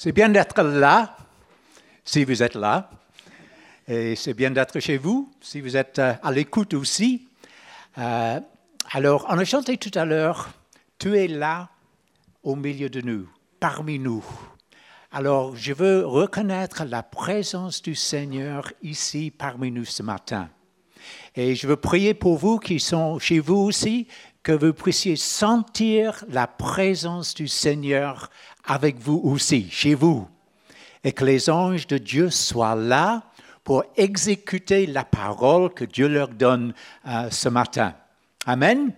C'est bien d'être là, si vous êtes là. Et c'est bien d'être chez vous, si vous êtes euh, à l'écoute aussi. Euh, alors, on a chanté tout à l'heure, Tu es là au milieu de nous, parmi nous. Alors, je veux reconnaître la présence du Seigneur ici parmi nous ce matin. Et je veux prier pour vous qui sont chez vous aussi, que vous puissiez sentir la présence du Seigneur avec vous aussi, chez vous, et que les anges de Dieu soient là pour exécuter la parole que Dieu leur donne euh, ce matin. Amen.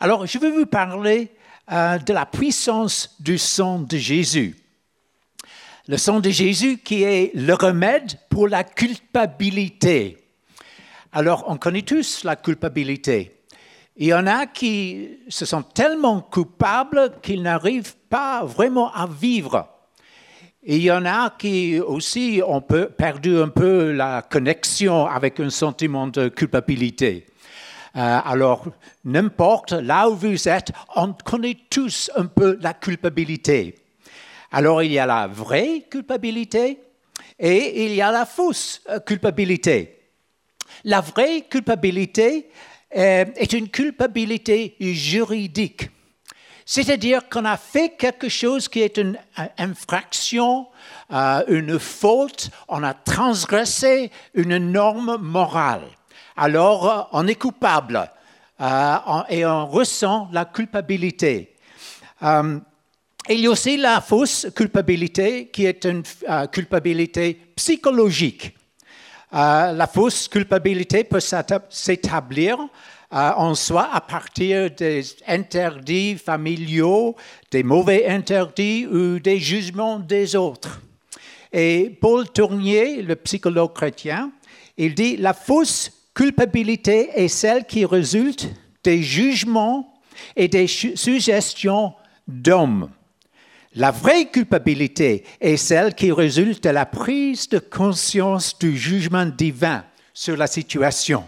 Alors, je vais vous parler euh, de la puissance du sang de Jésus. Le sang de Jésus qui est le remède pour la culpabilité. Alors, on connaît tous la culpabilité. Il y en a qui se sentent tellement coupables qu'ils n'arrivent pas vraiment à vivre. Il y en a qui aussi ont perdu un peu la connexion avec un sentiment de culpabilité. Euh, alors, n'importe là où vous êtes, on connaît tous un peu la culpabilité. Alors, il y a la vraie culpabilité et il y a la fausse euh, culpabilité. La vraie culpabilité, euh, est une culpabilité juridique. C'est-à-dire qu'on a fait quelque chose qui est une infraction, euh, une faute, on a transgressé une norme morale. Alors, euh, on est coupable et on ressent la culpabilité. il y a aussi la fausse culpabilité qui est une culpabilité psychologique. Euh, la fausse culpabilité peut s'établir euh, en soi à partir des interdits familiaux, des mauvais interdits ou des jugements des autres. Et Paul Tournier, le psychologue chrétien, il dit la fausse culpabilité est celle qui résulte des jugements et des suggestions d'hommes. La vraie culpabilité est celle qui résulte de la prise de conscience du jugement divin sur la situation.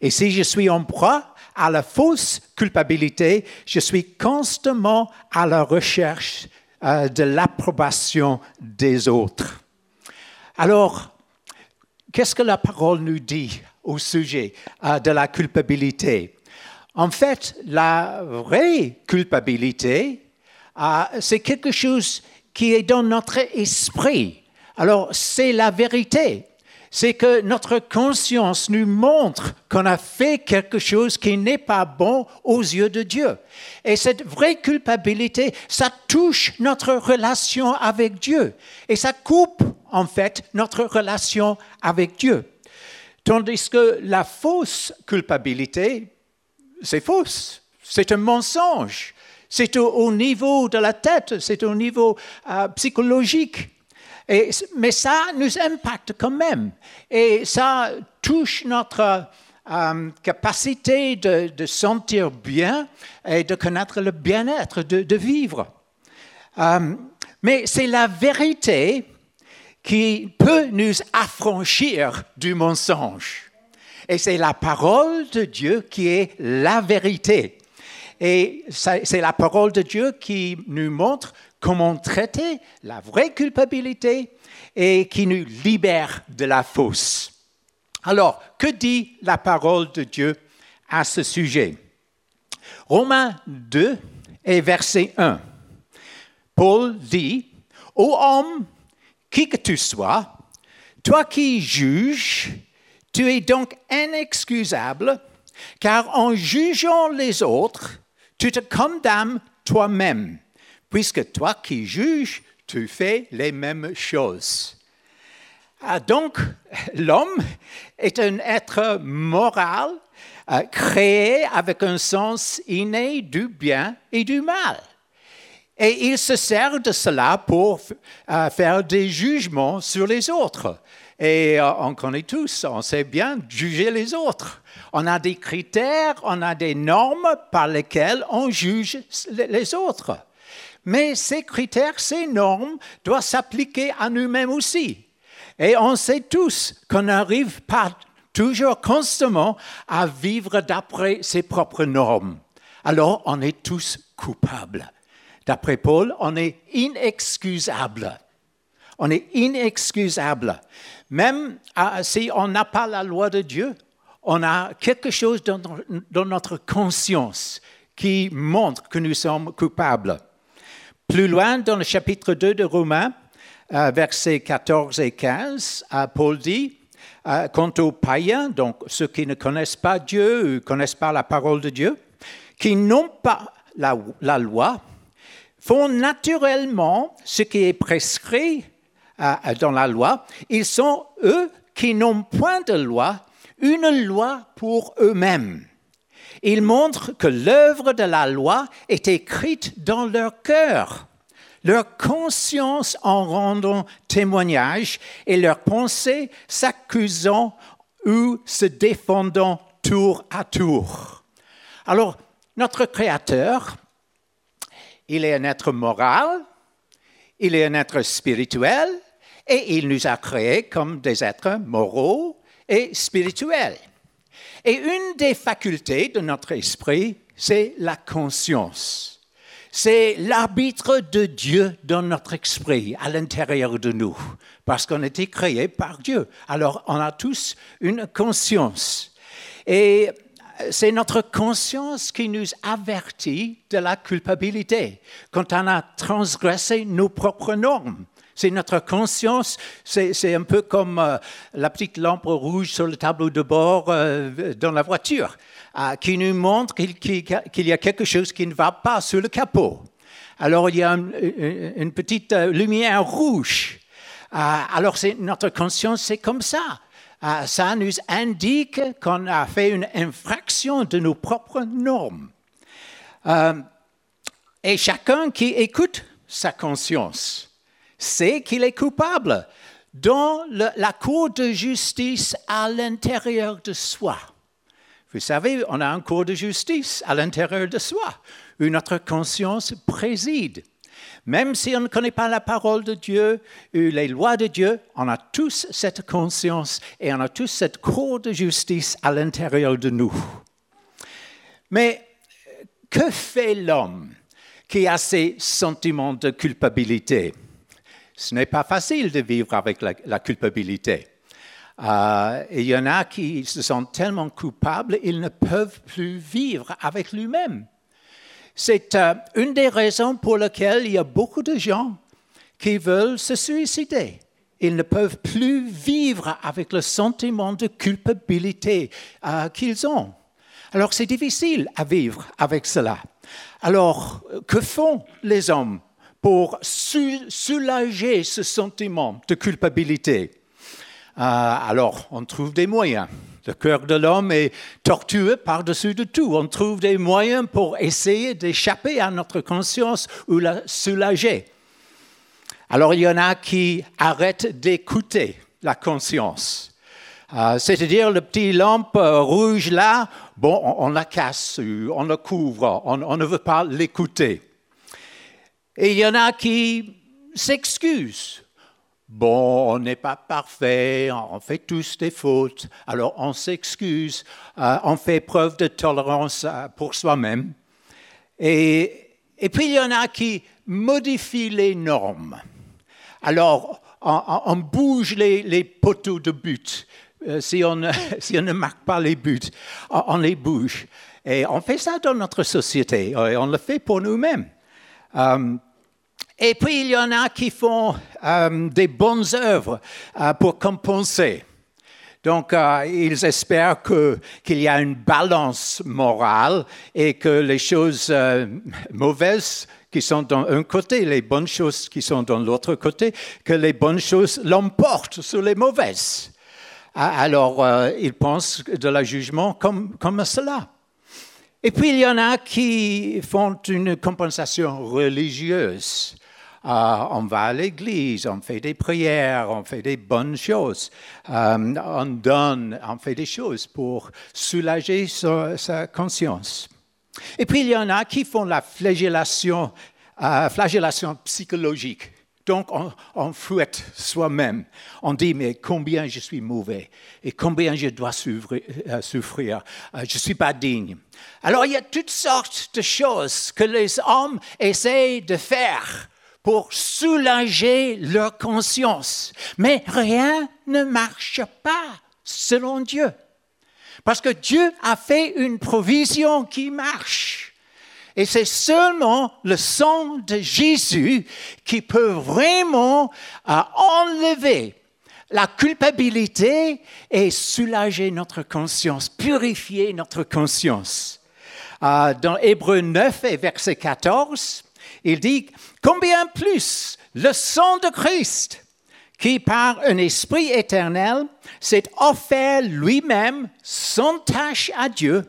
Et si je suis en proie à la fausse culpabilité, je suis constamment à la recherche euh, de l'approbation des autres. Alors, qu'est-ce que la parole nous dit au sujet euh, de la culpabilité? En fait, la vraie culpabilité, ah, c'est quelque chose qui est dans notre esprit. Alors, c'est la vérité. C'est que notre conscience nous montre qu'on a fait quelque chose qui n'est pas bon aux yeux de Dieu. Et cette vraie culpabilité, ça touche notre relation avec Dieu. Et ça coupe, en fait, notre relation avec Dieu. Tandis que la fausse culpabilité, c'est fausse. C'est un mensonge. C'est au, niveau de la tête, c'est au niveau euh, psychologique. Mais ça nous impacte quand même. Et ça touche notre euh, capacité de, sentir bien et de connaître le bien-être, de, vivre. Euh, mais c'est la vérité qui peut nous affranchir du mensonge. Et c'est la parole de Dieu qui est la vérité. Et c'est la parole de Dieu qui nous montre comment traiter la vraie culpabilité et qui nous libère de la fausse. Alors, que dit la parole de Dieu à ce sujet? Romains 2 et verset 1. Paul dit, Ô homme, qui que tu sois, toi qui juges, tu es donc inexcusable, car en jugeant les autres, tu te condamnes toi-même, puisque toi qui juges, tu fais les mêmes choses. Ah, donc, l'homme est un être moral euh, créé avec un sens inné du bien et du mal. Et il se sert de cela pour euh, faire des jugements sur les autres. Et euh, on connaît tous, on sait bien juger les autres. On a des critères, on a des normes par lesquelles on juge les autres. Mais ces critères, ces normes doivent s'appliquer à nous-mêmes aussi. Et on sait tous qu'on n'arrive pas toujours constamment à vivre d'après ses propres normes. Alors on est tous coupables. D'après Paul, on est inexcusable. On est inexcusable. Même euh, si on n'a pas la loi de Dieu, on a quelque chose dans, notre conscience qui montre que nous sommes coupables. Plus loin, dans le chapitre 2 de Romains, euh, versets 14 et 15, euh, Paul dit, quant aux païens, donc ceux qui ne connaissent pas Dieu, ne connaissent pas la parole de Dieu, qui n'ont pas la, loi, font naturellement ce qui est prescrit dans la loi. Ils sont, eux, qui n'ont point de loi, une loi pour eux-mêmes. Ils montrent que l'œuvre de la loi est écrite dans leur cœur, leur conscience en rendant témoignage et leurs pensées s'accusant ou se défendant tour à tour. Alors, notre Créateur, il est un être moral, il est un être spirituel, et il nous a créés comme des êtres moraux et spirituels. Et une des facultés de notre esprit, c'est la conscience. C'est l'arbitre de Dieu dans notre esprit, à l'intérieur de nous, parce qu'on a été créés par Dieu. Alors, on a tous une conscience. Et c'est notre conscience qui nous avertit de la culpabilité quand on a transgressé nos propres normes. C'est notre conscience, c'est un peu comme euh, la petite lampe rouge sur le tableau de bord euh, dans la voiture, euh, qui nous montre qu'il y a quelque chose qui ne va pas sur le capot. Alors il y a une, petite lumière rouge. alors notre conscience, c'est comme ça. ça nous indique qu'on a fait une infraction de nos propres normes. et chacun qui écoute sa conscience, c'est qu'il est coupable dans la cour de justice à l'intérieur de soi. Vous savez, on a un cours de justice à l'intérieur de soi, où notre conscience préside. Même si on ne connaît pas la parole de Dieu ou les lois de Dieu, on a tous cette conscience et on a tous cette cour de justice à l'intérieur de nous. Mais que fait l'homme qui a ces sentiments de culpabilité? Ce n'est pas facile de vivre avec la, culpabilité. Euh, il y en a qui se sentent tellement coupables, ils ne peuvent plus vivre avec lui-même. C'est euh, une des raisons pour lesquelles il y a beaucoup de gens qui veulent se suicider. Ils ne peuvent plus vivre avec le sentiment de culpabilité euh, qu'ils ont. Alors c'est difficile à vivre avec cela. Alors, que font les hommes? Pour soulager ce sentiment de culpabilité. Euh, alors, on trouve des moyens. Le cœur de l'homme est tortueux par-dessus de tout. On trouve des moyens pour essayer d'échapper à notre conscience ou la soulager. Alors, il y en a qui arrêtent d'écouter la conscience. Euh, c'est-à-dire, le petit lampe rouge là, bon, on, la casse, on la couvre, on ne veut pas l'écouter. Et il y en a qui s'excusent. Bon, on n'est pas parfait, on fait tous des fautes, alors on s'excuse, euh, on fait preuve de tolérance euh, pour soi-même. Et, et, puis il y en a qui modifient les normes. Alors, on, bouge les, poteaux de but. Euh, si, on, si, on, ne marque pas les buts, on, les bouge. Et on fait ça dans notre société, et on le fait pour nous-mêmes. Et puis, il y en a qui font euh, des bonnes œuvres euh, pour compenser. Donc, euh, ils espèrent qu'il y a une balance morale et que les choses mauvaises qui sont d'un un côté, les bonnes choses qui sont dans l'autre côté, que les bonnes choses l'emportent sur les mauvaises. Alors, ils pensent de la jugement comme, comme cela. Et puis, il y en a qui font une compensation religieuse. Euh, on va à l'église, on fait des prières, on fait des bonnes choses, euh, on donne, on fait des choses pour soulager sa, conscience. Et puis il y en a qui font la flagellation, euh, psychologique. Donc on, fouette soi-même. On dit, mais combien je suis mauvais et combien je dois euh, souffrir. Je ne suis pas digne. Alors il y a toutes sortes de choses que les hommes essaient de faire pour soulager leur conscience. Mais rien ne marche pas selon Dieu. Parce que Dieu a fait une provision qui marche. Et c'est seulement le sang de Jésus qui peut vraiment euh, enlever la culpabilité et soulager notre conscience, purifier notre conscience. Euh, dans Hébreu 9 et verset 14, il dit, combien plus le sang de Christ, qui par un esprit éternel s'est offert lui-même sans tâche à Dieu,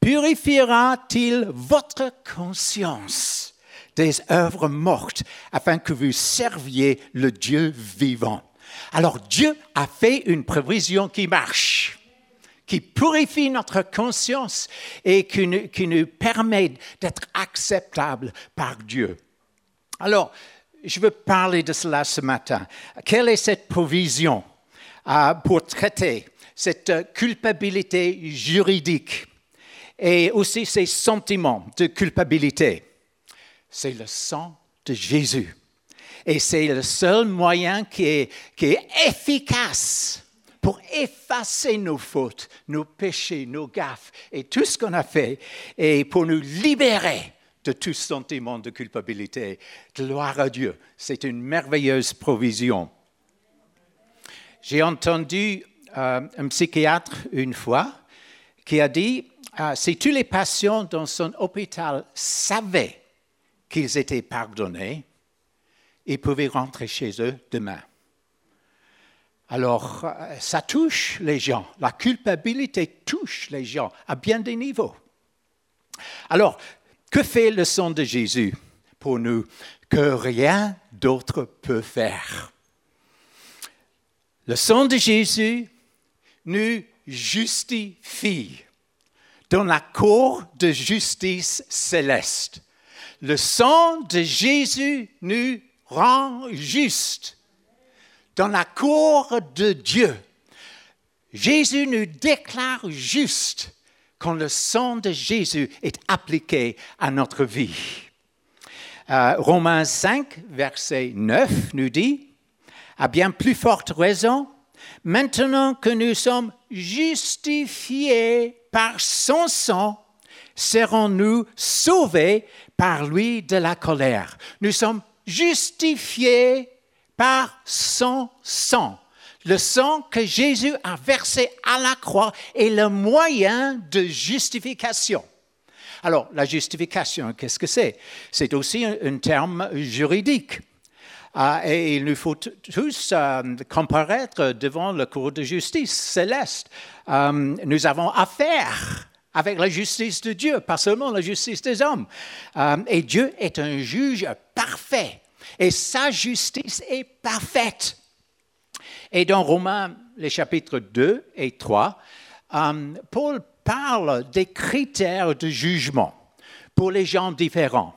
purifiera-t-il votre conscience des œuvres mortes afin que vous serviez le Dieu vivant? Alors Dieu a fait une prévision qui marche, qui purifie notre conscience et qui nous, permet d'être acceptable par Dieu. Alors, je veux parler de cela ce matin. Quelle est cette provision euh, pour traiter cette culpabilité juridique et aussi ces sentiments de culpabilité? C'est le sang de Jésus. Et c'est le seul moyen qui est efficace pour effacer nos fautes, nos péchés, nos gaffes et tout ce qu'on a fait, et pour nous libérer de tout sentiment de culpabilité. Gloire à Dieu, c'est une merveilleuse provision. J'ai entendu euh, un psychiatre une fois qui a dit ah, si tous les patients dans son hôpital savaient qu'ils étaient pardonnés, ils pouvaient rentrer chez eux demain. Alors, euh, ça touche les gens. La culpabilité touche les gens à bien des niveaux. Alors, que fait le sang de Jésus pour nous que rien d'autre peut faire? Le sang de Jésus nous justifie dans la cour de justice céleste. Le sang de Jésus nous rend juste dans la cour de Dieu. Jésus nous déclare juste quand le sang de Jésus est appliqué à notre vie. Euh, Romains 5, verset 9 nous dit, à bien plus forte raison, maintenant que nous sommes justifiés par son sang, serons-nous sauvés par lui de la colère. Nous sommes justifiés par son sang. Le sang que Jésus a versé à la croix est le moyen de justification. Alors, la justification, qu'est-ce que c'est? C'est aussi un, terme juridique. Ah, et il nous faut tous euh, comparaître devant le cour de justice céleste. Euh, nous avons affaire avec la justice de Dieu, pas seulement la justice des hommes. Euh, et Dieu est un juge parfait. Et sa justice est parfaite. Et dans Romains, les chapitres 2 et 3, Paul parle des critères de jugement pour les gens différents.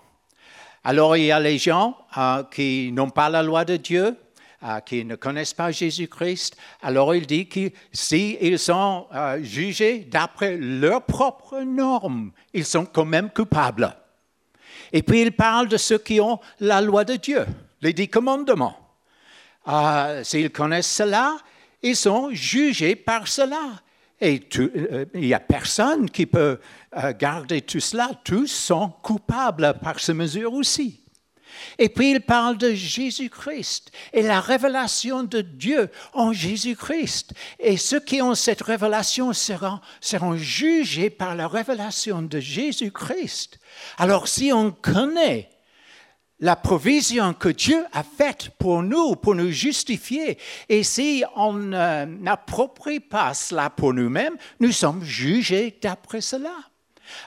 Alors il y a les gens euh, qui n'ont pas la loi de Dieu, euh, qui ne connaissent pas Jésus-Christ. Alors il dit que s'ils sont euh, jugés d'après leurs propres normes, ils sont quand même coupables. Et puis il parle de ceux qui ont la loi de Dieu, les dix commandements. S'ils connaissent cela, ils sont jugés par cela. Et il n'y a personne qui peut garder tout cela, tous sont coupables par ce mesure aussi. Et puis il parle de Jésus-Christ et la révélation de Dieu en Jésus-Christ. Et ceux qui ont cette révélation seront, jugés par la révélation de Jésus-Christ. Alors si on connaît la provision que Dieu a faite pour nous, pour nous justifier. Et si on n'approprie pas cela pour nous-mêmes, nous sommes jugés d'après cela.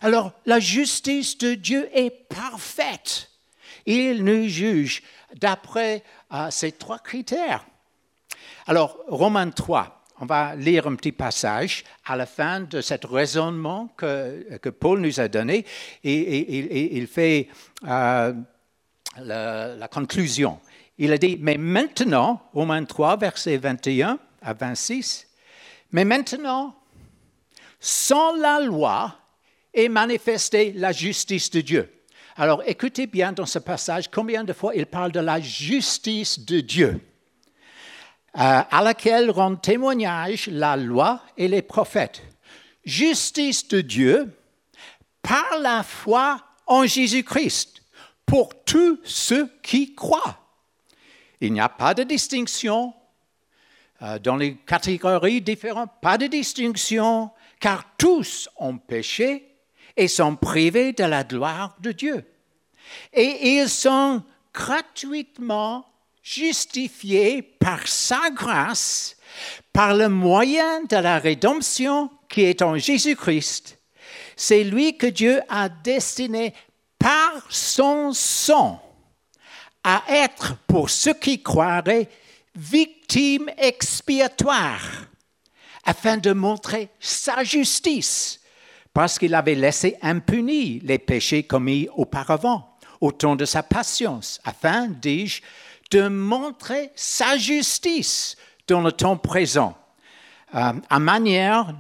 Alors, la justice de Dieu est parfaite. Il nous juge d'après euh, ces trois critères. Alors, Romains 3, on va lire un petit passage à la fin de ce raisonnement que, que Paul nous a donné. Et, il fait euh, la, conclusion. il a dit, mais maintenant, Romains 3, verset 21 à 26, mais maintenant, sans la loi est manifestée la justice de Dieu. Alors écoutez bien dans ce passage combien de fois il parle de la justice de Dieu, euh, à laquelle rendent témoignage la loi et les prophètes. Justice de Dieu par la foi en Jésus-Christ pour tous ceux qui croient. Il n'y a pas de distinction euh, dans les catégories différentes, pas de distinction, car tous ont péché et sont privés de la gloire de Dieu. Et ils sont gratuitement justifiés par sa grâce, par le moyen de la rédemption qui est en Jésus-Christ. C'est lui que Dieu a destiné par son sang à être pour ceux qui croiraient victime expiatoire, afin de montrer sa justice, parce qu'il avait laissé impunis les péchés commis auparavant, au temps de sa patience, afin, dis-je, de montrer sa justice dans le temps présent, euh, à manière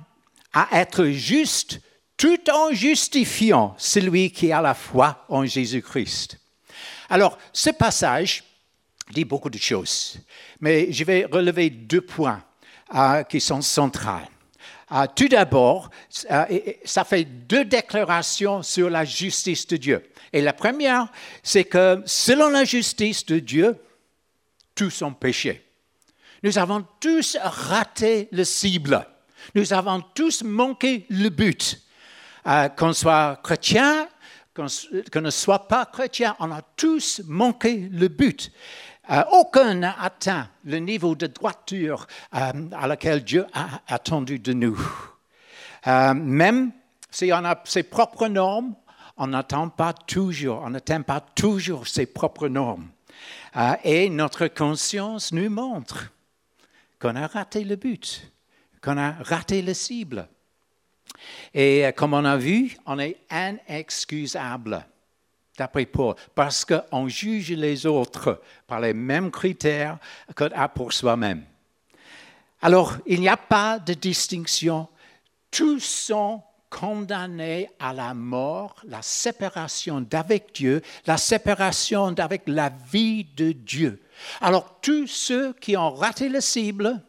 à être juste tout en justifiant celui qui a la foi en Jésus-Christ. Alors, ce passage dit beaucoup de choses, mais je vais relever deux points euh, qui sont centraux. Euh, tout d'abord, euh, ça fait deux déclarations sur la justice de Dieu. Et la première, c'est que selon la justice de Dieu, tous ont péché. Nous avons tous raté le cible. Nous avons tous manqué le but. qu'on soit chrétien qu'on ne soit pas chrétien, on a tous manqué le but. Euh, aucun n'a atteint le niveau de droiture euh, à laquelle Dieu a attendu de nous. Euh, même si on a ses propres normes, on n'atteint pas toujours, on n'atteint pas toujours ses propres normes. et notre conscience nous montre qu'on a raté le but, qu'on a raté la cible. Et comme on a vu, on est inexcusable, parce qu'on juge les autres par les mêmes critères que pour soi-même. Alors, il n'y a pas de distinction. Tous sont condamnés à la mort, la séparation d'avec Dieu, la séparation d'avec la vie de Dieu. Alors, tous ceux qui ont raté la cible,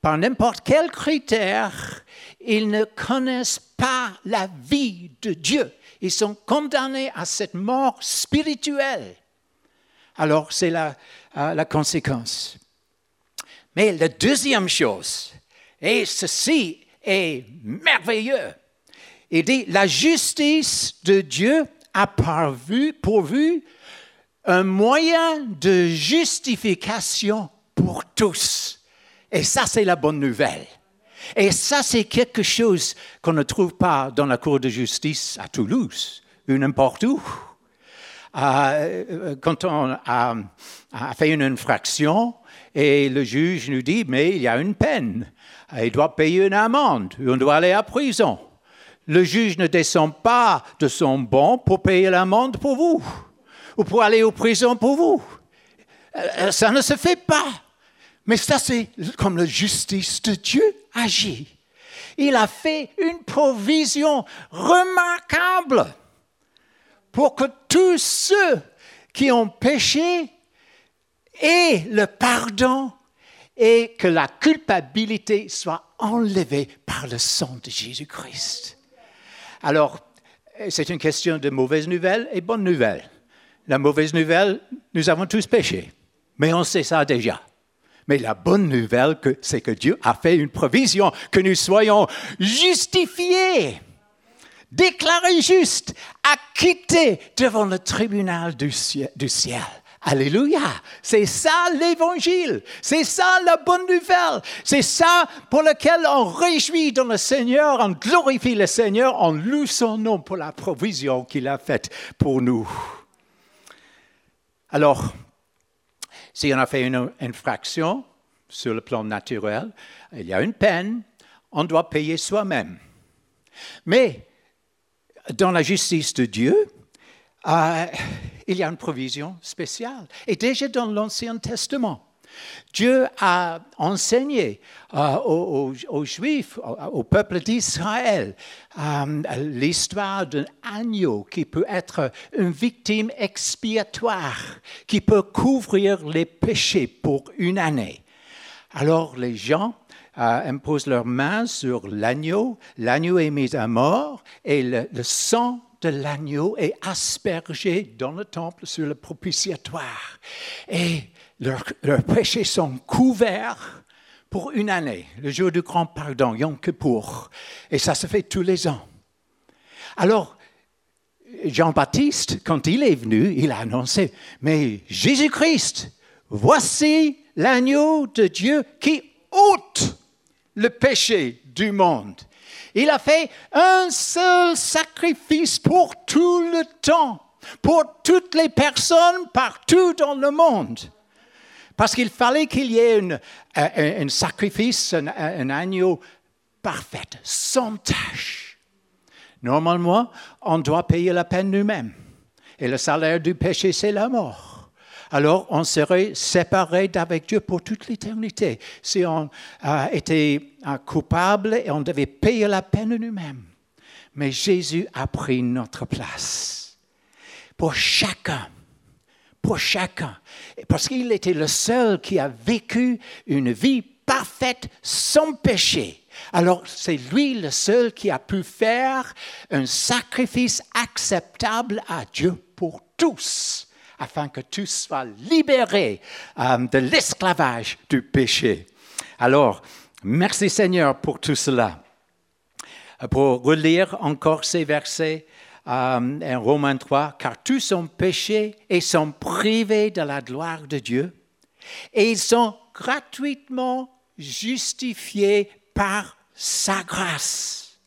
par n'importe quel critère, ils ne connaissent pas la vie de Dieu. Ils sont condamnés à cette mort spirituelle. Alors, c'est la, euh, la conséquence. Mais la deuxième chose, et ceci est merveilleux, il dit, la justice de Dieu a pourvu, pourvu un moyen de justification pour tous. Et ça, c'est la bonne nouvelle. Et ça, c'est quelque chose qu'on ne trouve pas dans la Cour de justice à Toulouse ou n'importe où. Euh, quand on a, fait une infraction et le juge nous dit, mais il y a une peine, il doit payer une amende, on doit aller à prison. Le juge ne descend pas de son banc pour payer l'amende pour vous ou pour aller aux prison pour vous. Euh, ça ne se fait pas. Mais ça, c'est comme la justice de Dieu Il a fait une provision remarquable pour que tous ceux qui ont péché aient le pardon et que la culpabilité soit enlevée par le sang de Jésus-Christ. Alors, c'est une question de mauvaise nouvelle et bonne nouvelle. La mauvaise nouvelle, nous avons tous péché, mais on sait ça déjà. Mais la bonne nouvelle, c'est que Dieu a fait une provision, que nous soyons justifiés, déclarés justes, acquittés devant le tribunal du ciel. Alléluia. C'est ça l'évangile. C'est ça la bonne nouvelle. C'est ça pour lequel on réjouit dans le Seigneur, on glorifie le Seigneur, on loue son nom pour la provision qu'il a faite pour nous. Alors, si on a fait une infraction sur le plan naturel, il y a une peine, on doit payer soi-même. Mais dans la justice de Dieu, euh, il y a une provision spéciale. Et déjà dans l'Ancien Testament, Dieu a enseigné euh, aux, Juifs, au, peuple d'Israël, euh, l'histoire d'un agneau qui peut être une victime expiatoire, qui peut couvrir les péchés pour une année. Alors les gens euh, imposent leurs mains sur l'agneau, l'agneau est mis à mort et le, le sang de l'agneau est aspergé dans le temple sur le propitiatoire. Et leurs, péchés sont couverts pour une année, le jour du grand pardon, Yom Kippour. Et ça se fait tous les ans. Alors, Jean-Baptiste, quand il est venu, il a annoncé, mais Jésus-Christ, voici l'agneau de Dieu qui ôte le péché du monde. Il a fait un seul sacrifice pour tout le temps, pour toutes les personnes partout dans le monde. Parce qu'il fallait qu'il y ait un, sacrifice, un, agneau parfait, sans tâche. Normalement, on doit payer la peine nous-mêmes. Et le salaire du péché, c'est la mort. Alors, on serait séparé d'avec Dieu pour toute l'éternité si on était coupable et on devait payer la peine nous-mêmes. Mais Jésus a pris notre place. Pour chacun, pour chacun. Parce qu'il était le seul qui a vécu une vie parfaite sans péché. Alors c'est lui le seul qui a pu faire un sacrifice acceptable à Dieu pour tous, afin que tous soient libérés euh, de l'esclavage du péché. Alors, merci Seigneur pour tout cela. Pour relire encore ces versets, en euh, Romains 3, car tous ont péché et sont privés de la gloire de Dieu, et ils sont gratuitement justifiés par sa grâce,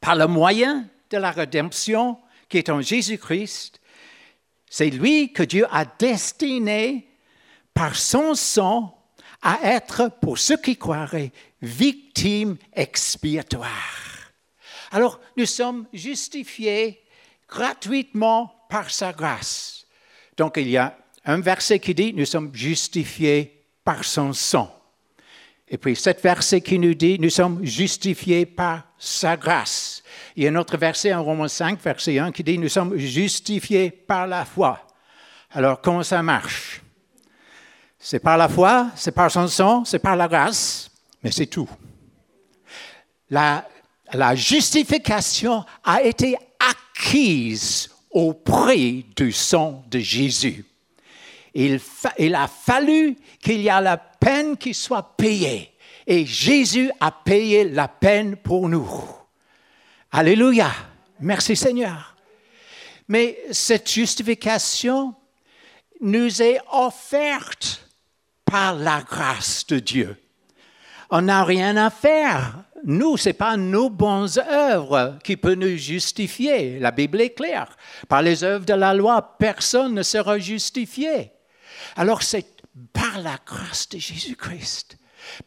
par le moyen de la rédemption qui est en Jésus-Christ. C'est lui que Dieu a destiné par son sang à être, pour ceux qui croiraient, victime expiatoire. Alors, nous sommes justifiés gratuitement par sa grâce. Donc, il y a un verset qui dit, nous sommes justifiés par son sang. Et puis, cet verset qui nous dit, nous sommes justifiés par sa grâce. Il y a un autre verset en Romains 5, verset 1, qui dit, nous sommes justifiés par la foi. Alors, comment ça marche? C'est par la foi, c'est par son sang, c'est par la grâce, mais c'est tout. La la justification a été acquise au prix du sang de Jésus. Il, a fallu qu'il y ait la peine qui soit payée. Et Jésus a payé la peine pour nous. Alléluia. Merci Seigneur. Mais cette justification nous est offerte par la grâce de Dieu. On n'a rien à faire nous, ce n'est pas nos bonnes œuvres qui peuvent nous justifier. La Bible est claire. Par les œuvres de la loi, personne ne sera justifié. Alors c'est par la grâce de Jésus-Christ,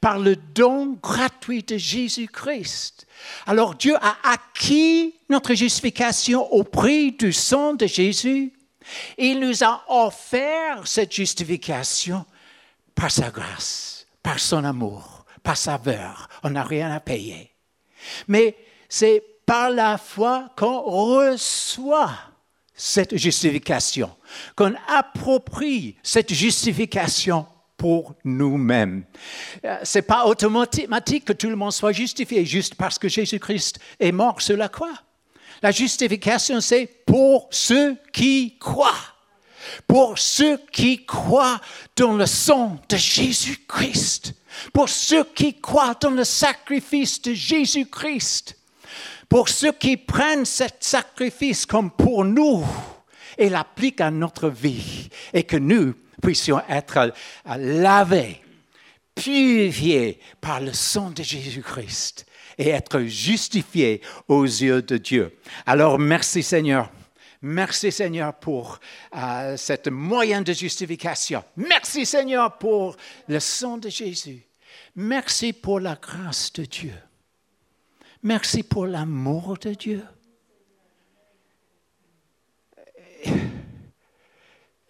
par le don gratuit de Jésus-Christ. Alors Dieu a acquis notre justification au prix du sang de Jésus. Il nous a offert cette justification par sa grâce, par son amour pas saveur, on n'a rien à payer. Mais c'est par la foi qu'on reçoit cette justification, qu'on approprie cette justification pour nous-mêmes. Euh, Ce n'est pas automatique que tout le monde soit justifié juste parce que Jésus-Christ est mort sur la croix. La justification, c'est pour ceux qui croient. Pour ceux qui croient dans le sang de Jésus-Christ pour ceux qui croient dans le sacrifice de Jésus-Christ, pour ceux qui prennent ce sacrifice comme pour nous et l'appliquent à notre vie et que nous puissions être lavés, purifiés par le sang de Jésus-Christ et être justifiés aux yeux de Dieu. Alors merci Seigneur Merci Seigneur pour euh, cette moyen de justification. Merci Seigneur pour le sang de Jésus. Merci pour la grâce de Dieu. Merci pour l'amour de Dieu.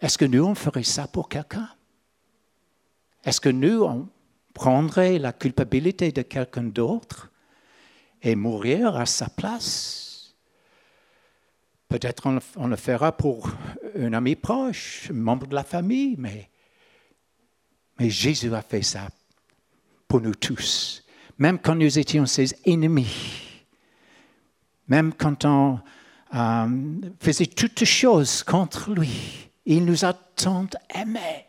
est-ce que nous, on ferait ça pour quelqu'un? Est-ce que nous, on prendrait la culpabilité de quelqu'un d'autre et mourir à sa place? Peut-être on, le fera pour un ami proche, un membre de la famille, mais, mais Jésus a fait ça pour nous tous, même quand nous étions ses ennemis, même quand on euh, faisait toutes choses contre lui. Il nous a tant aimés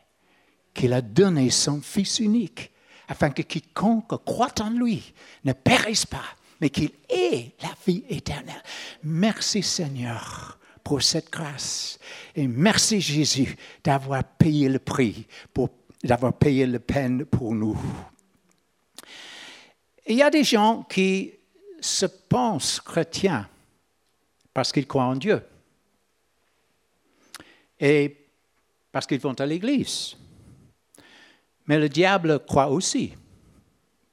qu'il a donné son Fils unique, afin que quiconque croit en lui ne périsse pas, mais qu'il ait la vie éternelle. Merci Seigneur pour cette grâce. Et merci Jésus d'avoir payé le prix, d'avoir payé la peine pour nous. Il y a des gens qui se pensent chrétiens parce qu'ils croient en Dieu et parce qu'ils vont à l'église. Mais le diable croit aussi.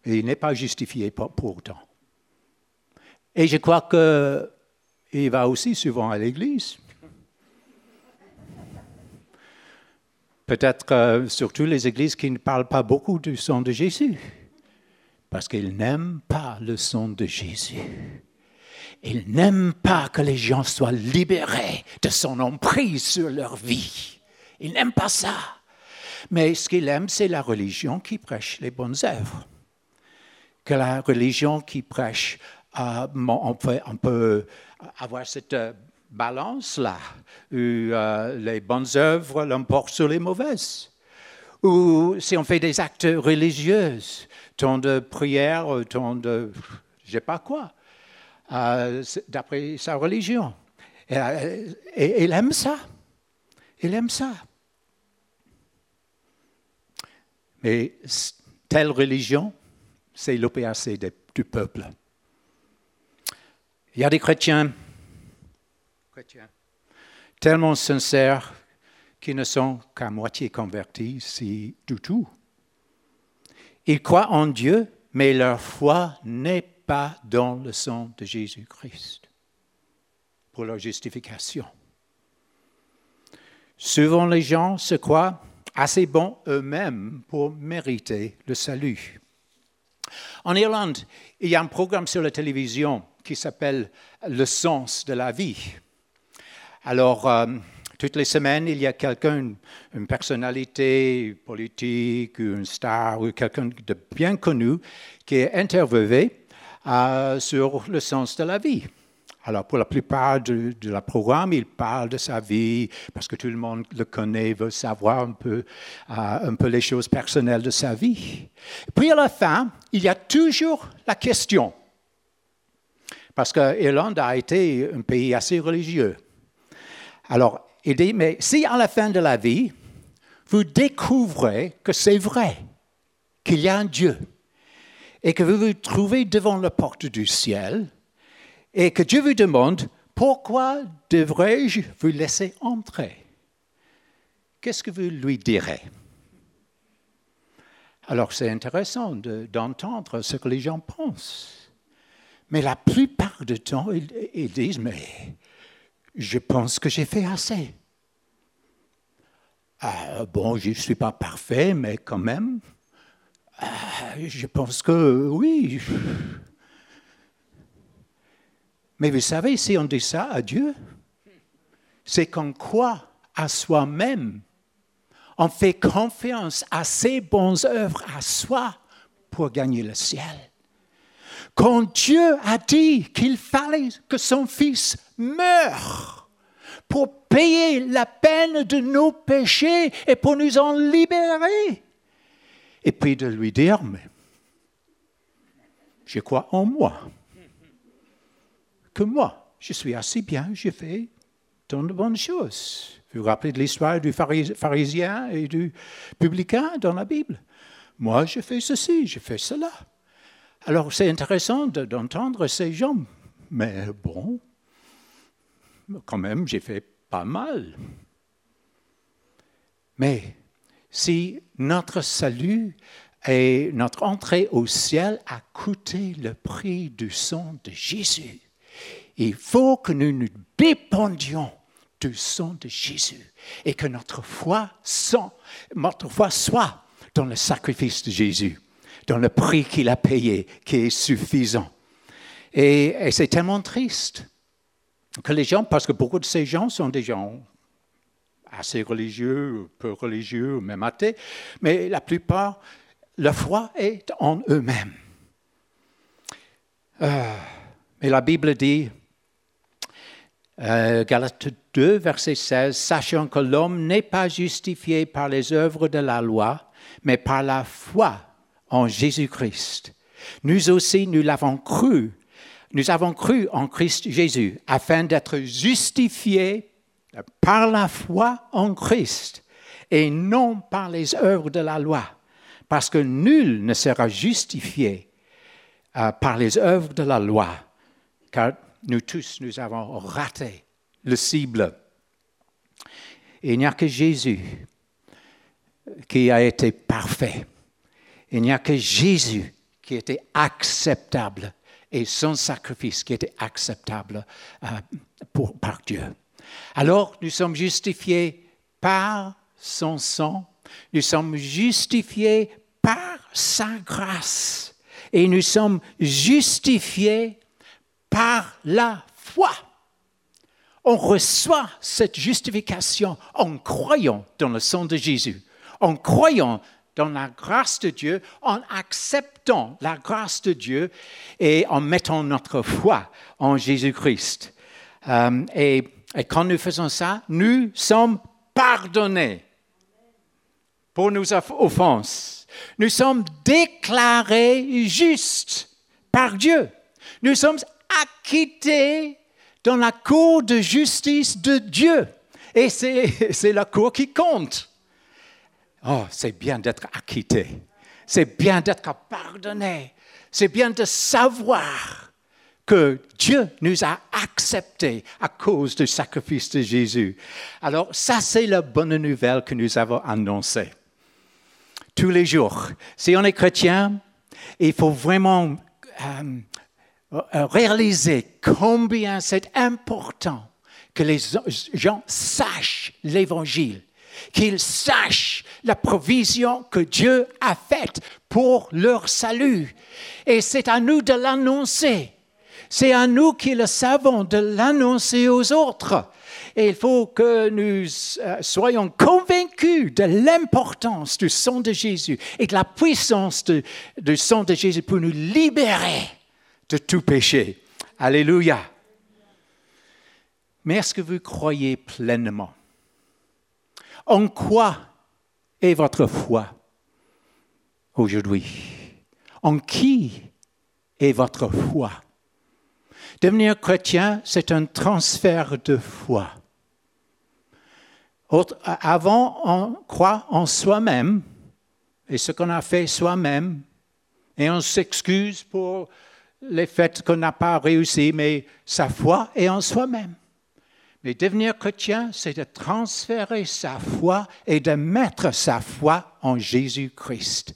Et il n'est pas justifié pour, autant. Et je crois qu'il va aussi souvent à l'église. Peut-être surtout les églises qui ne parlent pas beaucoup du sang de Jésus parce qu'il n'aime pas le son de Jésus. Il n'aime pas que les gens soient libérés de son emprise sur leur vie. Il n'aime pas ça. Mais ce qu'il aime, c'est la religion qui prêche les bonnes œuvres. Que la religion qui prêche, euh, on, peut, avoir cette euh, balance-là, où euh, les bonnes œuvres l'emportent sur les mauvaises. Ou si on fait des actes religieux, tant de prières, tant de je sais pas quoi, euh, d'après sa religion. Et, euh, et, il aime ça. Il aime ça. Mais telle religion, c'est l'OPAC du peuple. Il y a des chrétiens, chrétiens tellement sincères qui ne sont qu'à moitié convertis, si du tout. Ils croient en Dieu, mais leur foi n'est pas dans le sang de Jésus-Christ pour leur justification. Souvent, les gens se croient assez bons eux-mêmes pour mériter le salut. En Irlande, il y a un programme sur la télévision qui s'appelle Le sens de la vie. Alors, euh, toutes les semaines, il y a quelqu'un, une personnalité politique, une star ou quelqu'un de bien connu qui est interviewé euh, sur le sens de la vie. Alors, pour la plupart de, la programme, il parle de sa vie parce que tout le monde le connaît, veut savoir un peu, euh, un peu les choses personnelles de sa vie. Puis à la fin, il y a toujours la question. Parce que l'Irlande a été un pays assez religieux. Alors, il dit, mais si à la fin de la vie, vous découvrez que c'est vrai, qu'il y a un Dieu, et que vous vous trouvez devant la porte du ciel, et que Dieu vous demande, pourquoi devrais-je vous laisser entrer? Qu'est-ce que vous lui direz? Alors c'est intéressant d'entendre ce que les gens pensent. Mais la plupart du temps, ils disent, mais je pense que j'ai fait assez. Ah, bon, je ne suis pas parfait, mais quand même, ah, je pense que oui. Mais vous savez, si on dit ça à Dieu, c'est qu'on croit à soi-même. On fait confiance à ses bonnes œuvres à soi pour gagner le ciel. Quand Dieu a dit qu'il fallait que son Fils meure pour payer la peine de nos péchés et pour nous en libérer, et puis de lui dire, mais je crois en moi, que moi, je suis assez bien, j'ai fait tant de bonnes choses. Vous vous rappelez de l'histoire du pharisien et du publicain dans la Bible Moi, je fais ceci, je fais cela. Alors c'est intéressant d'entendre ces gens, mais bon, quand même, j'ai fait pas mal. Mais si notre salut et notre entrée au ciel a coûté le prix du sang de Jésus, il faut que nous nous dépendions du sang de Jésus et que notre foi, soit dans le sacrifice de Jésus, dans le prix qu'il a payé, qui est suffisant. Et, c'est tellement triste que les gens, parce que beaucoup de ces gens sont des gens assez religieux, peu religieux, même athées, mais la plupart, la foi est en eux-mêmes. Euh, mais la Bible dit, euh, Galates 2, verset 16, sachant que l'homme n'est pas justifié par les œuvres de la loi, mais par la foi en Jésus-Christ. Nous aussi, nous l'avons cru. Nous avons cru en Christ Jésus afin d'être justifiés par la foi en Christ et non par les œuvres de la loi, parce que nul ne sera justifié euh, par les œuvres de la loi, car nous tous, nous avons raté le cible. il n'y a que Jésus qui a été parfait. Il n'y a que Jésus qui était acceptable et son sacrifice qui était acceptable euh, pour, par Dieu. Alors nous sommes justifiés par son sang, nous sommes justifiés par sa grâce et nous sommes justifiés par la foi. On reçoit cette justification en croyant dans le sang de Jésus, en croyant dans la grâce de Dieu, en acceptant la grâce de Dieu et en mettant notre foi en Jésus-Christ. Euh, et, et quand nous faisons ça, nous sommes pardonnés pour nos offenses. Nous sommes déclarés justes par Dieu. Nous sommes acquittés dans la cour de justice de Dieu. Et c'est la cour qui compte. Oh, c'est bien d'être acquitté. C'est bien d'être pardonné. C'est bien de savoir que Dieu nous a acceptés à cause du sacrifice de Jésus. Alors, ça, c'est la bonne nouvelle que nous avons annoncée. Tous les jours. Si on est chrétien, il faut vraiment euh, réaliser combien c'est important que les gens sachent l'Évangile qu'ils sachent la provision que Dieu a faite pour leur salut. Et c'est à nous de l'annoncer. C'est à nous qui le savons de l'annoncer aux autres. Et il faut que nous euh, soyons convaincus de l'importance du sang de Jésus et de la puissance du sang de Jésus pour nous libérer de tout péché. Alléluia. Mais est-ce que vous croyez pleinement? En quoi est votre foi aujourd'hui? En qui est votre foi? Devenir chrétien, c'est un transfert de foi. Avant, on croit en soi-même et ce qu'on a fait soi-même, et on s'excuse pour les faits qu'on n'a pas réussi, mais sa foi est en soi-même. Mais devenir chrétien, c'est de transférer sa foi et de mettre sa foi en Jésus-Christ.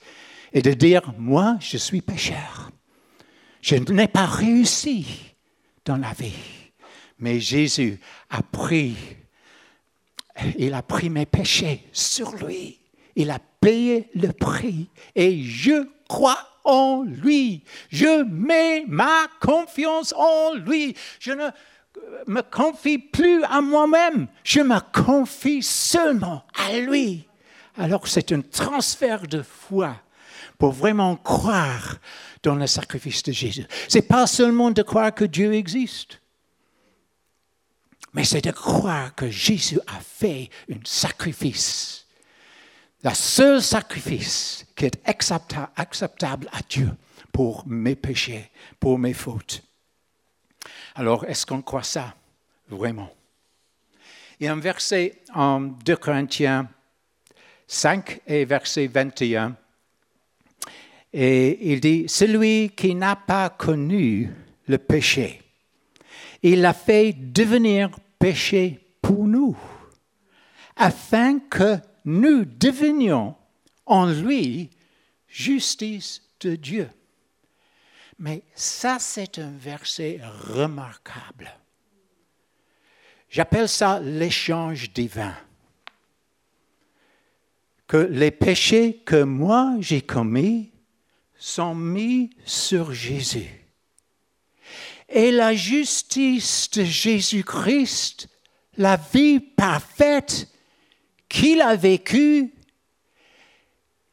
Et de dire, moi, je suis pécheur. Je n'ai pas réussi dans la vie. Mais Jésus a pris, il a pris mes péchés sur lui. Il a payé le prix. Et je crois en lui. Je mets ma confiance en lui. Je ne me confie plus à moi-même, je me confie seulement à lui. Alors c'est un transfert de foi pour vraiment croire dans le sacrifice de Jésus. Ce n'est pas seulement de croire que Dieu existe, mais c'est de croire que Jésus a fait un sacrifice. Le seul sacrifice qui est acceptable à Dieu pour mes péchés, pour mes fautes. Alors, est-ce qu'on croit ça vraiment? Il y a verset en 2 Corinthiens 5 et verset 21. Et il dit, celui qui n'a pas connu le péché, il l'a fait devenir péché pour nous, afin que nous devenions en lui justice de Dieu. Mais ça, c'est un verset remarquable. J'appelle ça l'échange divin. Que les péchés que moi j'ai commis sont mis sur Jésus. Et la justice de Jésus-Christ, la vie parfaite qu'il a vécue,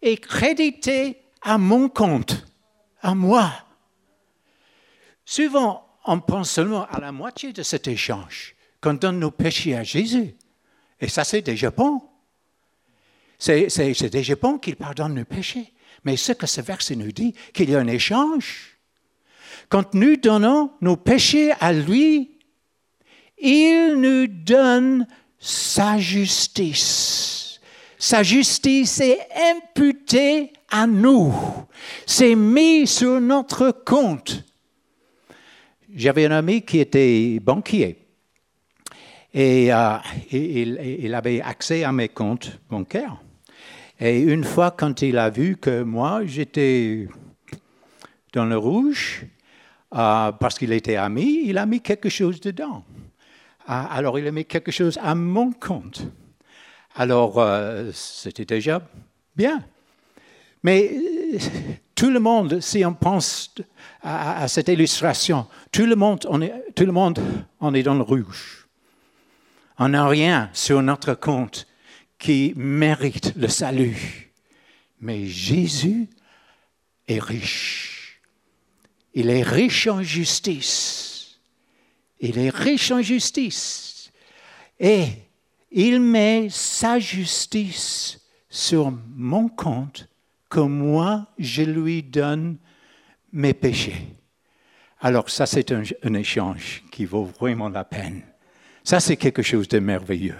est créditée à mon compte, à moi. Souvent, on pense seulement à la moitié de cet échange, qu'on donne nos péchés à Jésus. Et ça, c'est déjà bon. C'est déjà bon qu'il pardonne nos péchés. Mais ce que ce verset nous dit, qu'il y a un échange. Quand nous donnons nos péchés à lui, il nous donne sa justice. Sa justice est imputée à nous. C'est mis sur notre compte. J'avais un ami qui était banquier et euh, il, avait accès à mes comptes bancaires. Et une fois, quand il a vu que moi, j'étais dans le rouge, euh, parce qu'il était ami, il a mis quelque chose dedans. Euh, alors, il a mis quelque chose à mon compte. Alors, c'était déjà bien. Mais tout le monde, si on pense à, cette illustration, tout le, monde, on tout le monde, on est dans le rouge. On n'a rien sur notre compte qui mérite le salut. Mais Jésus est riche. Il est riche en justice. Il est riche en justice. Et il met sa justice sur mon compte que moi, je lui donne mes péchés. Alors ça, c'est un, échange qui vaut vraiment la peine. Ça, c'est quelque chose de merveilleux.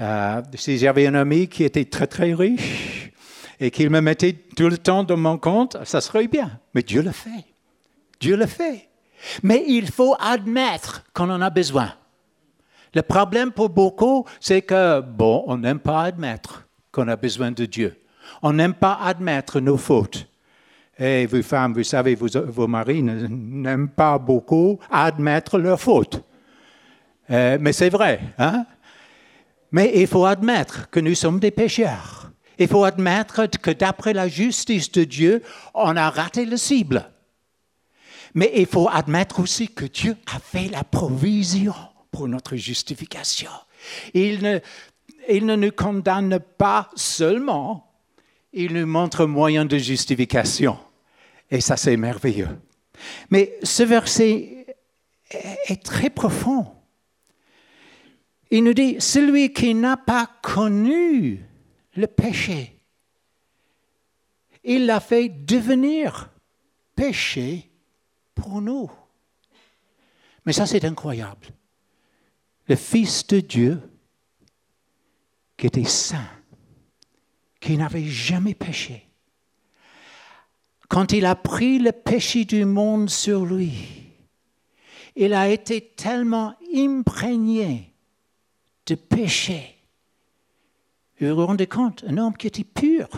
Euh, si j'avais un ami qui était très, très riche et qu'il me mettait tout le temps dans mon compte, ça serait bien. Mais Dieu le fait. Dieu le fait. Mais il faut admettre qu'on en a besoin. Le problème pour beaucoup, c'est que, bon, on n'aime pas admettre qu'on a besoin de Dieu. On n'aime pas admettre nos fautes. Et vous femmes, vous savez, vos, maris n'aiment pas beaucoup admettre leurs fautes. Euh, mais c'est vrai, hein? Mais il faut admettre que nous sommes des pécheurs. Il faut admettre que d'après la justice de Dieu, on a raté le cible. Mais il faut admettre aussi que Dieu a fait la provision pour notre justification. Il ne, il ne nous condamne pas seulement, il nous montre un moyen de justification. Et ça, c'est merveilleux. Mais ce verset est très profond. Il nous dit, celui qui n'a pas connu le péché, il l'a fait devenir péché pour nous. Mais ça, c'est incroyable. Le Fils de Dieu, qui était saint, qui n'avait jamais péché, quand il a pris le péché du monde sur lui, il a été tellement imprégné de péché. Vous vous rendez compte, un homme qui était pur,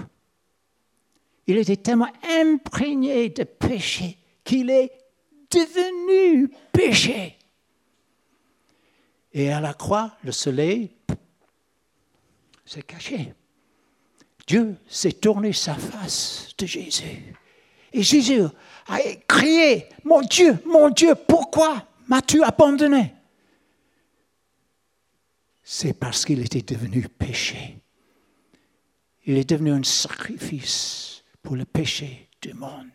il était tellement imprégné de péché qu'il est devenu péché. Et à la croix, le soleil s'est caché. Dieu s'est tourné sa face de Jésus. Et Jésus a crié, mon Dieu, mon Dieu, pourquoi m'as-tu abandonné? C'est parce qu'il était devenu péché. Il est devenu un sacrifice pour le péché du monde.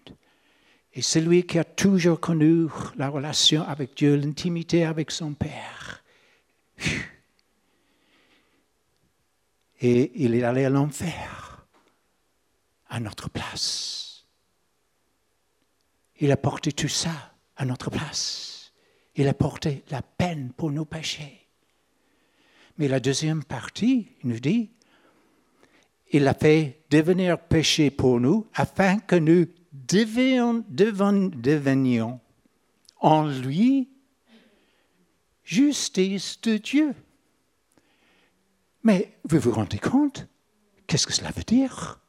Et celui qui a toujours connu la relation avec Dieu, l'intimité avec son Père, et il est allé à l'enfer à notre place. Il a porté tout ça à notre place. Il a porté la peine pour nos péchés. Mais la deuxième partie nous dit, il a fait devenir péché pour nous afin que nous devenions, devenions en lui justice de Dieu. Mais vous vous rendez compte? Qu'est-ce que cela veut dire?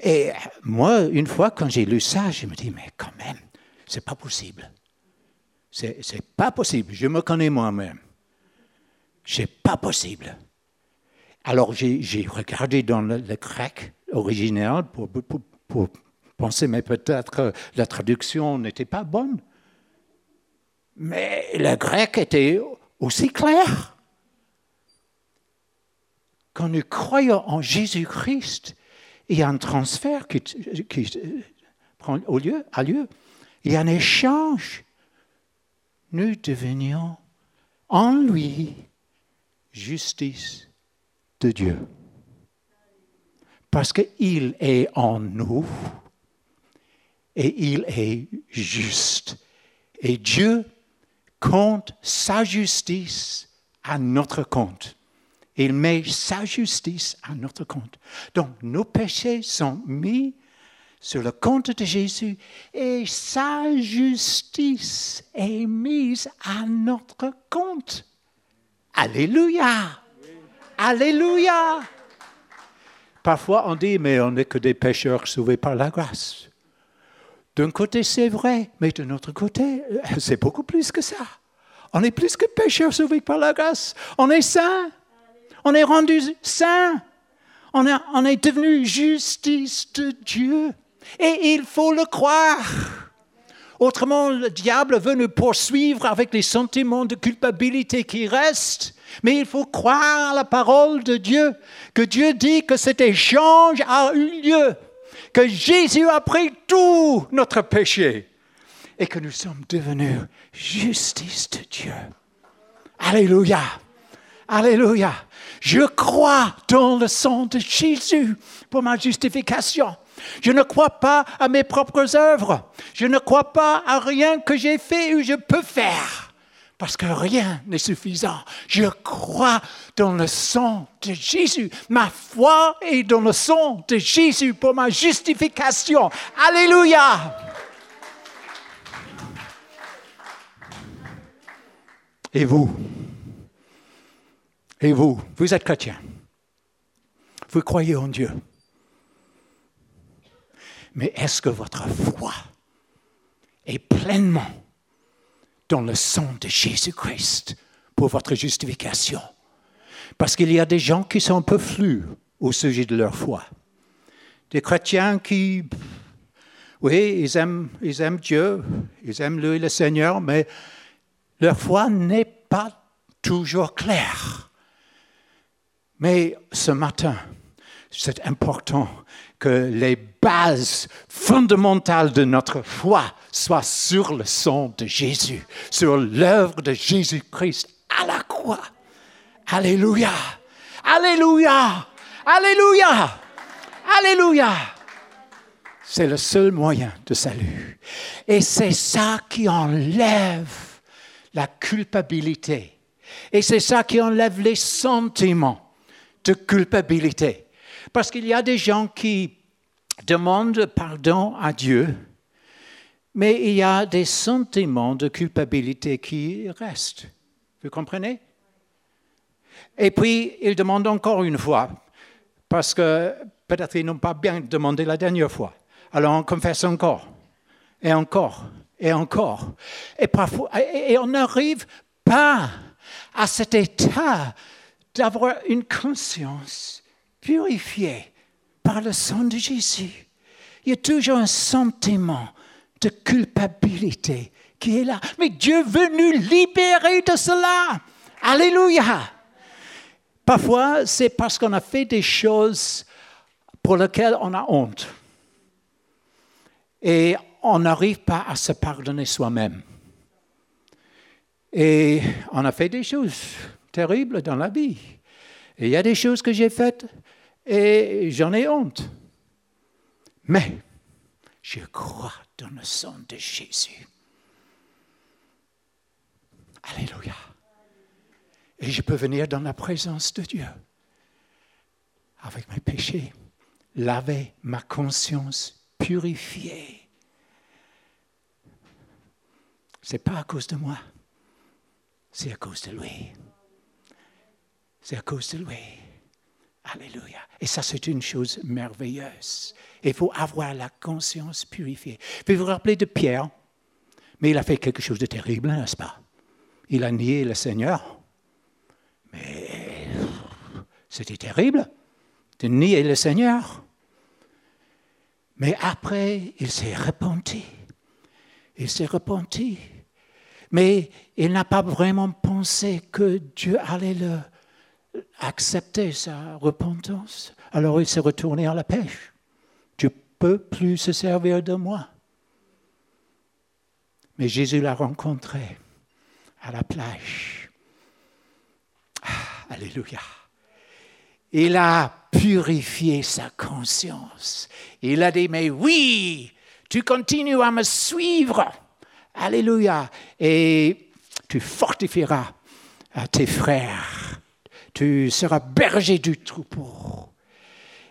Et moi, une fois, quand j'ai lu ça, je me dis, mais quand même, c'est pas possible. C'est, c'est pas possible. Je me connais moi-même. c'est pas possible. Alors j'ai regardé dans le, grec original pour, pour penser, mais peut-être la traduction n'était pas bonne. Mais le grec était aussi clair. Quand nous croyons en Jésus-Christ, il y a un transfert qui, prend au lieu, a lieu. Il y a un échange. Nous devenions en lui justice de Dieu. Parce qu'il est en nous et il est juste. Et Dieu compte sa justice à notre compte. Il met sa justice à notre compte. Donc nos péchés sont mis sur le compte de Jésus et sa justice est mise à notre compte. Alléluia. Alléluia. Parfois on dit, mais on n'est que des pécheurs sauvés par la grâce. D'un côté, c'est vrai, mais d'un autre côté, c'est beaucoup plus que ça. On est plus que pécheurs sauvés par la grâce. On est saints. On est rendu saints. On, on est devenu justice de Dieu. Et il faut le croire. Autrement, le diable veut nous poursuivre avec les sentiments de culpabilité qui restent. Mais il faut croire la parole de Dieu, que Dieu dit que cet échange a eu lieu que Jésus a pris tout notre péché et que nous sommes devenus justice de Dieu. Alléluia. Alléluia. Je crois dans le sang de Jésus pour ma justification. Je ne crois pas à mes propres œuvres. Je ne crois pas à rien que j'ai fait ou je peux faire parce que rien n'est suffisant. Je crois dans le sang de Jésus. Ma foi est dans le sang de Jésus pour ma justification. Alléluia. Et vous? Et vous Vous êtes chrétien. Vous croyez en Dieu. Mais est-ce que votre foi est pleinement dans le sang de Jésus-Christ pour votre justification? Parce qu'il y a des gens qui sont un peu flous au sujet de leur foi. Des chrétiens qui, oui, ils aiment, ils aiment Dieu, ils aiment lui, le Seigneur, mais leur foi n'est pas toujours claire. Mais ce matin, c'est important que les bases fondamentales de notre foi soient sur le sang de Jésus, sur l'œuvre de Jésus-Christ à la croix. Alléluia. Alléluia. Alléluia. Alléluia. C'est le seul moyen de salut. Et c'est ça qui enlève la culpabilité. Et c'est ça qui enlève les sentiments de culpabilité. Parce qu'il y a des gens qui demandent pardon à Dieu, mais il y a des sentiments de culpabilité qui restent. Vous comprenez? Et puis, ils demandent encore une fois, parce que peut-être ils n'ont pas bien demandé la dernière fois. Alors on confesse encore, et encore, et encore. Et parfois, et on n'arrive pas à cet état d'avoir une conscience purifié par le sang de Jésus. Il y a toujours un sentiment de culpabilité qui est là. Mais Dieu veut nous libérer de cela. Alléluia. Parfois, c'est parce qu'on a fait des choses pour lesquelles on a honte. Et on n'arrive pas à se pardonner soi-même. Et on a fait des choses terribles dans la vie. Il y a des choses que j'ai faites et j'en ai honte. Mais je crois dans le sang de Jésus. Alléluia. Et je peux venir dans la présence de Dieu avec mes péchés, laver ma conscience purifiée. Ce n'est pas à cause de moi, c'est à cause de lui. C'est à cause de lui. Alléluia. Et ça, c'est une chose merveilleuse. Il faut avoir la conscience purifiée. Vous vous rappeler de Pierre, mais il a fait quelque chose de terrible, n'est-ce pas? Il a nié le Seigneur. Mais C'était terrible de nier le Seigneur. Mais après, il s'est repenti. Il s'est repenti. Mais il n'a pas vraiment pensé que Dieu allait le, accepter sa repentance. Alors il s'est retourné à la pêche. Tu peux plus se servir de moi. Mais Jésus l'a rencontré à la plage. Ah, alléluia. Il a purifié sa conscience. Il a dit, mais oui, tu continues à me suivre. Alléluia. Et tu fortifieras tes frères. Tu seras berger du troupeau.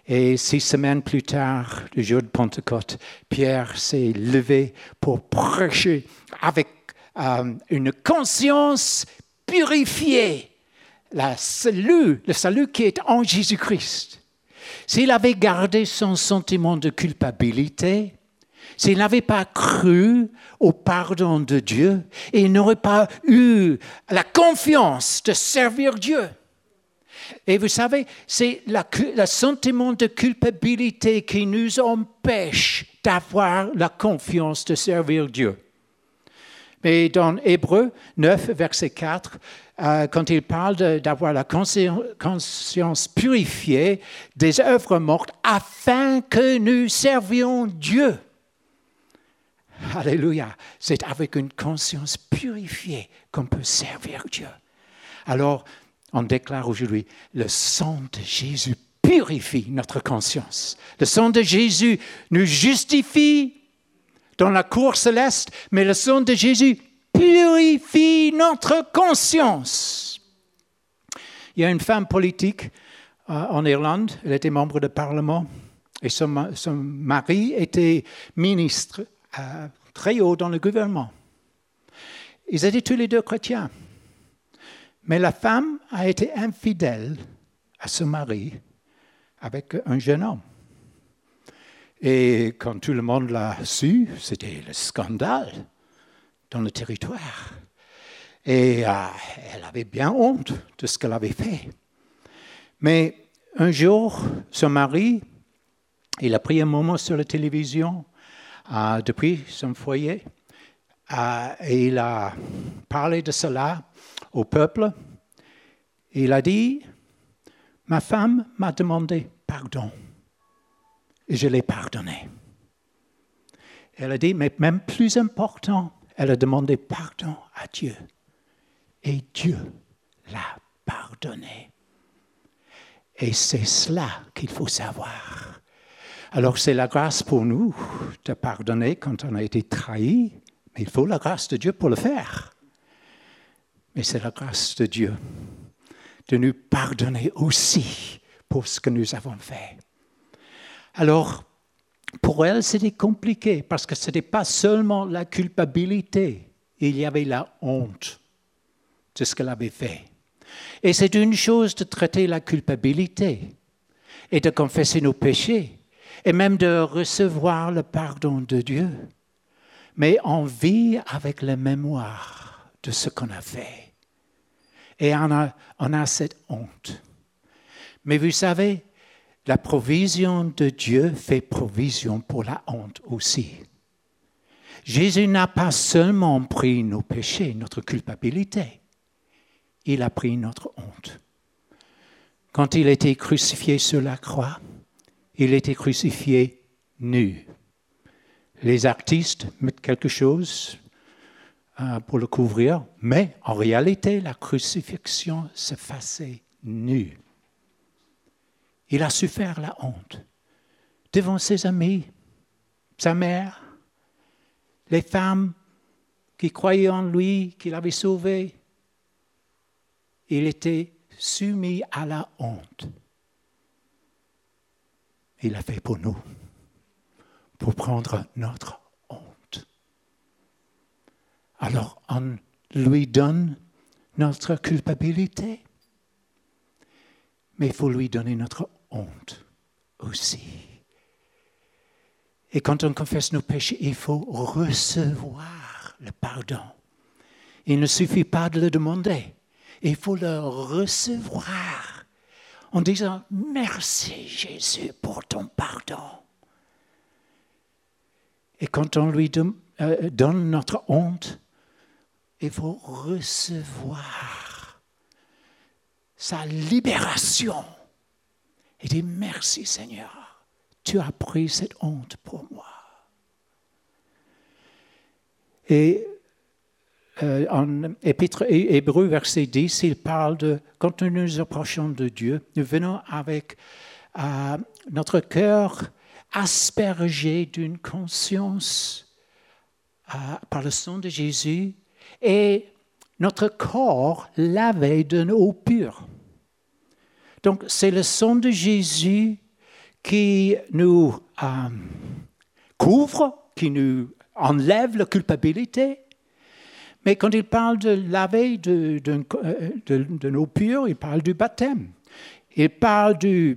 Et six semaines plus tard, le jour de Pentecôte, Pierre s'est levé pour prêcher avec euh, une conscience purifiée, la le salut qui est en Jésus-Christ. S'il avait gardé son sentiment de culpabilité, s'il n'avait pas cru au pardon de Dieu, il n'aurait pas eu la confiance de servir Dieu. Et vous savez, c'est le sentiment de culpabilité qui nous empêche d'avoir la confiance de servir Dieu. Mais dans Hébreu 9, verset 4, euh, quand il parle d'avoir la conscience purifiée des œuvres mortes afin que nous servions Dieu. Alléluia. C'est avec une conscience purifiée qu'on peut servir Dieu. Alors, on déclare aujourd'hui, le sang de Jésus purifie notre conscience. Le sang de Jésus nous justifie dans la cour céleste, mais le sang de Jésus purifie notre conscience. Il y a une femme politique euh, en Irlande, elle était membre du Parlement, et son, mari était ministre euh, très haut dans le gouvernement. Ils étaient tous les deux chrétiens. Mais la femme a été infidèle à son mari avec un jeune homme. Et quand tout le monde l'a su, c'était le scandale dans le territoire. Et euh, elle avait bien honte de ce qu'elle avait fait. Mais un jour, son mari, il a pris un moment sur la télévision euh, depuis son foyer euh, et il a parlé de cela au peuple. Il a dit, ma femme m'a demandé pardon et je l'ai pardonné. Elle a dit, mais même plus important, elle a demandé pardon à Dieu. Et Dieu l'a pardonné. Et c'est cela qu'il faut savoir. Alors c'est la grâce pour nous de pardonner quand on a été trahi, mais il faut la grâce de Dieu pour le faire. Mais c'est la grâce de Dieu de nous pardonner aussi pour ce que nous avons fait. Alors, pour elle, c'était compliqué parce que ce n'était pas seulement la culpabilité, il y avait la honte de ce qu'elle avait fait. Et c'est une chose de traiter la culpabilité et de confesser nos péchés et même de recevoir le pardon de Dieu. Mais on vit avec la mémoire de ce qu'on a fait. Et on a, cette honte. Mais vous savez, la provision de Dieu fait provision pour la honte aussi. Jésus n'a pas seulement pris nos péchés, notre culpabilité, il a pris notre honte. Quand il était crucifié sur la croix, il était crucifié nu. Les artistes mettent quelque chose pour le couvrir, mais en réalité, la crucifixion se faisait nue. Il a souffert la honte devant ses amis, sa mère, les femmes qui croyaient en lui, qu'il avait sauvé. Il était soumis à la honte. Il l'a fait pour nous, pour prendre notre honte. Alors on lui donne notre culpabilité, mais il faut lui donner notre honte aussi. Et quand on confesse nos péchés, il faut recevoir le pardon. Il ne suffit pas de le demander, il faut le recevoir. en disant merci Jésus pour ton pardon. Et quand on lui euh, donne notre honte, il faut recevoir sa libération et dire merci Seigneur, tu as pris cette honte pour moi. Et euh, en Épître Hébreu, verset 10, il parle de quand nous nous approchons de Dieu, nous venons avec euh, notre cœur aspergé d'une conscience euh, par le sang de Jésus et notre corps lavé d'une eau pure. Donc c'est le sang de Jésus qui nous couvre, qui nous enlève la culpabilité mais quand il parle de laver de, nos purs, il parle du baptême. Il parle de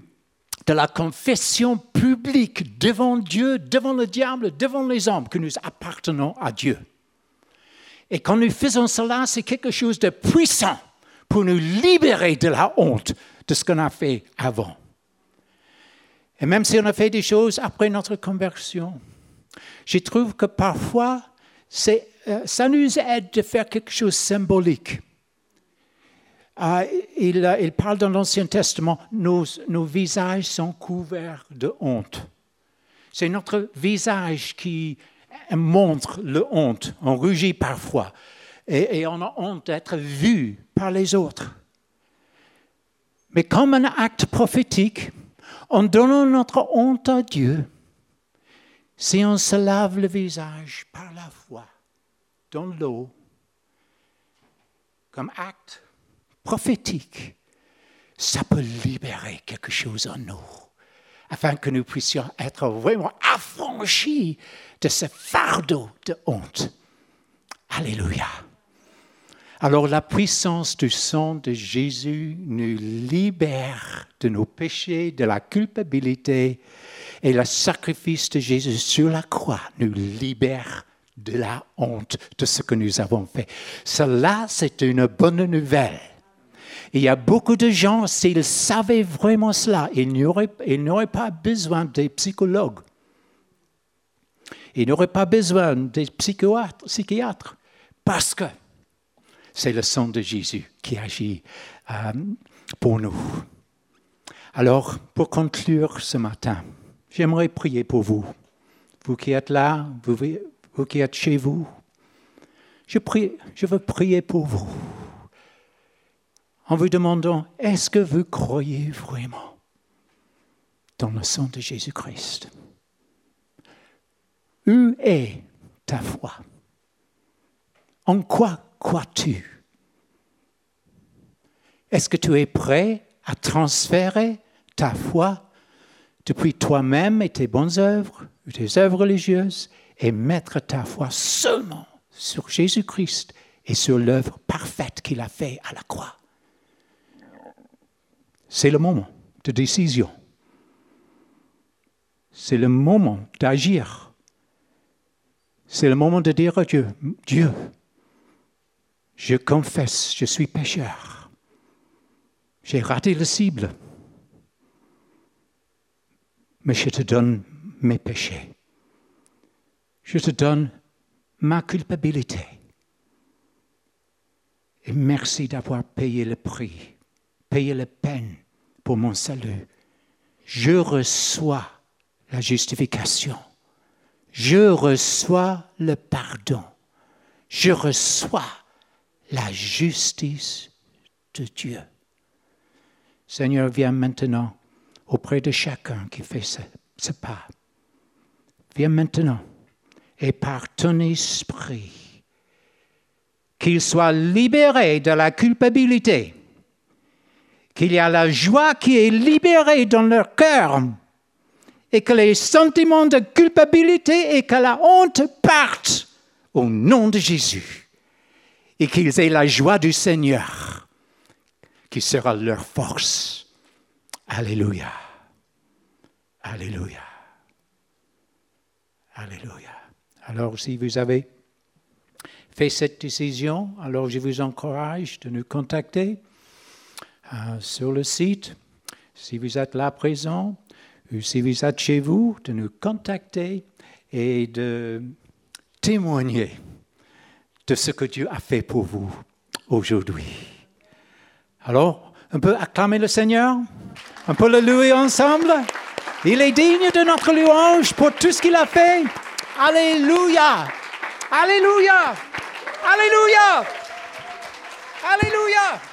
la confession publique devant Dieu, devant le diable, devant les hommes, que nous appartenons à Dieu. Et quand nous faisons cela, c'est quelque chose de puissant pour nous libérer de la honte de ce qu'on a fait avant. Et même si on a fait des choses après notre conversion, je trouve que parfois, euh, ça nous aide de faire quelque chose de symbolique. Il, euh, il, parle dans l'Ancien Testament, nos visages sont couverts de honte. C'est notre visage qui montre le honte. On rugit parfois et, et on a honte d'être vu par les autres. Mais comme un acte prophétique, en donnant notre honte à Dieu, si on se lave le visage par la foi, dans l'eau comme acte prophétique, ça peut libérer quelque chose en nous, afin que nous puissions être vraiment affranchis de ce fardeau de honte. Alléluia. Alors la puissance du sang de Jésus nous libère de nos péchés, de la culpabilité, et le sacrifice de Jésus sur la croix nous libère de la honte de ce que nous avons fait. Cela, c'est une bonne nouvelle. Il y a beaucoup de gens, s'ils savaient vraiment cela, ils n'auraient pas besoin des psychologues. Ils n'auraient pas besoin des psychiatres, parce que c'est le sang de Jésus qui agit euh, pour nous. Alors, pour conclure ce matin, j'aimerais prier pour vous. Vous qui êtes là, vous, vous qui êtes chez vous, je, prie, je veux prier pour vous en vous demandant, est-ce que vous croyez vraiment dans le sang de Jésus-Christ? Où est ta foi? En quoi crois-tu? Est-ce que tu es prêt à transférer ta foi depuis toi-même et tes bonnes œuvres, tes œuvres religieuses, et mettre ta foi seulement sur Jésus-Christ et sur l'œuvre parfaite qu'il a faite à la croix? C'est le moment de décision. C'est le moment d'agir. C'est le moment de dire à Dieu, Dieu, je confesse, je suis pécheur. J'ai raté le cible. Mais je te donne mes péchés je te donne ma culpabilité. Et merci d'avoir payé le prix, payé la peine pour mon salut. Je reçois la justification. Je reçois le pardon. Je reçois la justice de Dieu. Seigneur, viens maintenant auprès de chacun qui fait ce, pas. Viens maintenant et par ton esprit, qu'ils soient libérés de la culpabilité, qu'il y a la joie qui est libérée dans leur cœur, et que les sentiments de culpabilité et que la honte partent au nom de Jésus, et qu'ils aient la joie du Seigneur, qui sera leur force. Alléluia. Alléluia. Alléluia. Alors si vous avez fait cette décision, alors je vous encourage de nous contacter euh, sur le site. si vous êtes là présent, si vous êtes chez vous, de nous contacter et de témoigner de ce que Dieu a fait pour vous aujourd'hui. Alors, on peut acclamer le Seigneur, on peut le louer ensemble. Il est digne de notre louange pour tout ce qu'il a fait. Alléluia. Alléluia. Alléluia. Alléluia.